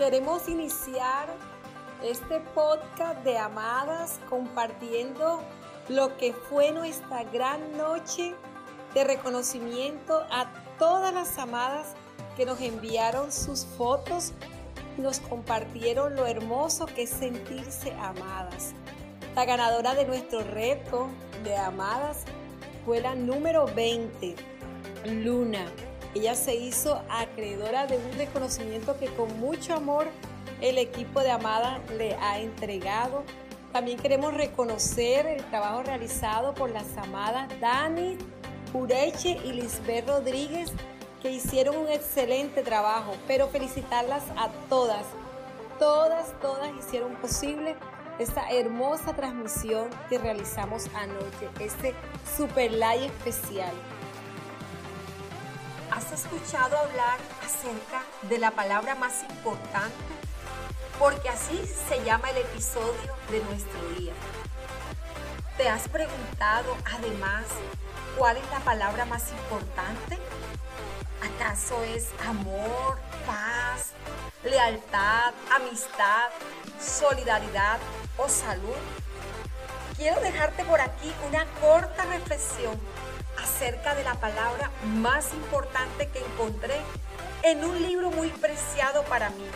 Queremos iniciar este podcast de amadas compartiendo lo que fue nuestra gran noche de reconocimiento a todas las amadas que nos enviaron sus fotos y nos compartieron lo hermoso que es sentirse amadas. La ganadora de nuestro reto de amadas fue la número 20, Luna. Ella se hizo acreedora de un reconocimiento que con mucho amor el equipo de Amada le ha entregado. También queremos reconocer el trabajo realizado por las amadas Dani Pureche y Lisbeth Rodríguez, que hicieron un excelente trabajo, pero felicitarlas a todas. Todas, todas hicieron posible esta hermosa transmisión que realizamos anoche, este super live especial. ¿Has escuchado hablar acerca de la palabra más importante? Porque así se llama el episodio de nuestro día. ¿Te has preguntado además cuál es la palabra más importante? ¿Acaso es amor, paz, lealtad, amistad, solidaridad o salud? Quiero dejarte por aquí una corta reflexión acerca de la palabra más importante que encontré en un libro muy preciado para mí.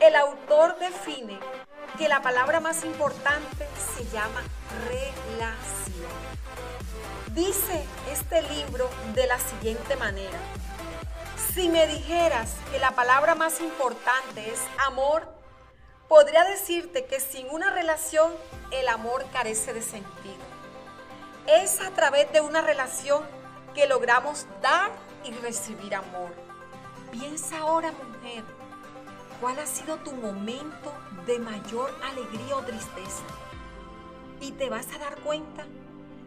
El autor define que la palabra más importante se llama relación. Dice este libro de la siguiente manera. Si me dijeras que la palabra más importante es amor, podría decirte que sin una relación el amor carece de sentido. Es a través de una relación que logramos dar y recibir amor. Piensa ahora, mujer, cuál ha sido tu momento de mayor alegría o tristeza. Y te vas a dar cuenta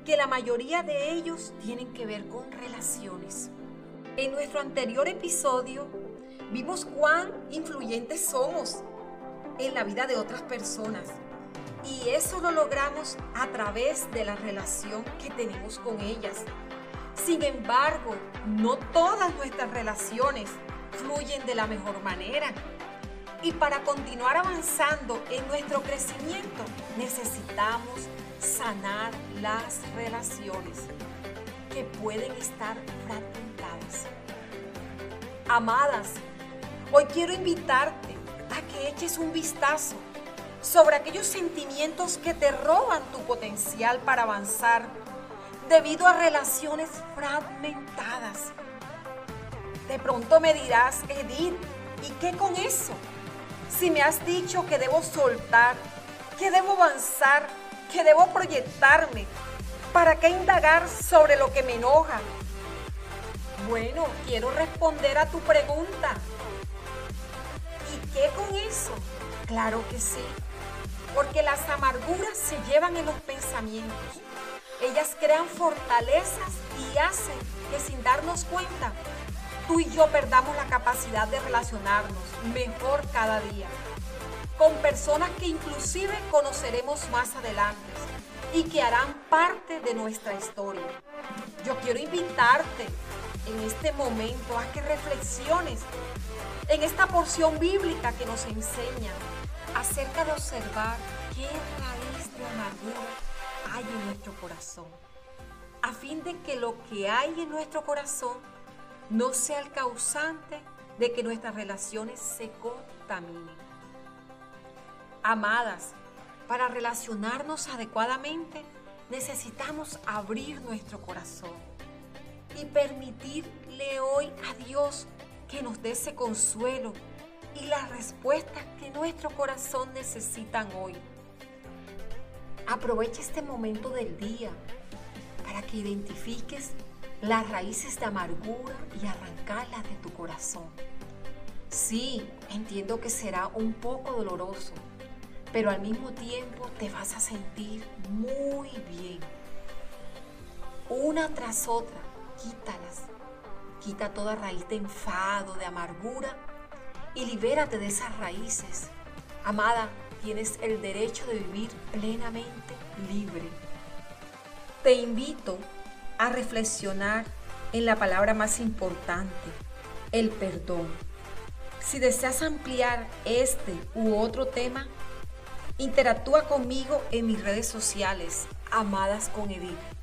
que la mayoría de ellos tienen que ver con relaciones. En nuestro anterior episodio vimos cuán influyentes somos en la vida de otras personas y eso lo logramos a través de la relación que tenemos con ellas. Sin embargo, no todas nuestras relaciones fluyen de la mejor manera. Y para continuar avanzando en nuestro crecimiento necesitamos sanar las relaciones que pueden estar fragmentadas. Amadas, hoy quiero invitarte a que eches un vistazo sobre aquellos sentimientos que te roban tu potencial para avanzar debido a relaciones fragmentadas. De pronto me dirás, Edith, ¿y qué con eso? Si me has dicho que debo soltar, que debo avanzar, que debo proyectarme, ¿para qué indagar sobre lo que me enoja? Bueno, quiero responder a tu pregunta. ¿Y qué con eso? Claro que sí porque las amarguras se llevan en los pensamientos. Ellas crean fortalezas y hacen que sin darnos cuenta, tú y yo perdamos la capacidad de relacionarnos mejor cada día con personas que inclusive conoceremos más adelante y que harán parte de nuestra historia. Yo quiero invitarte en este momento a que reflexiones en esta porción bíblica que nos enseña acerca de observar qué raíz de amargura hay en nuestro corazón, a fin de que lo que hay en nuestro corazón no sea el causante de que nuestras relaciones se contaminen. Amadas, para relacionarnos adecuadamente necesitamos abrir nuestro corazón y permitirle hoy a Dios que nos dé ese consuelo y las respuestas que nuestro corazón necesitan hoy. Aprovecha este momento del día para que identifiques las raíces de amargura y arrancarlas de tu corazón. Sí, entiendo que será un poco doloroso, pero al mismo tiempo te vas a sentir muy bien. Una tras otra, quítalas. Quita toda raíz de enfado, de amargura y libérate de esas raíces. Amada, tienes el derecho de vivir plenamente libre. Te invito a reflexionar en la palabra más importante, el perdón. Si deseas ampliar este u otro tema, interactúa conmigo en mis redes sociales, Amadas con Edith.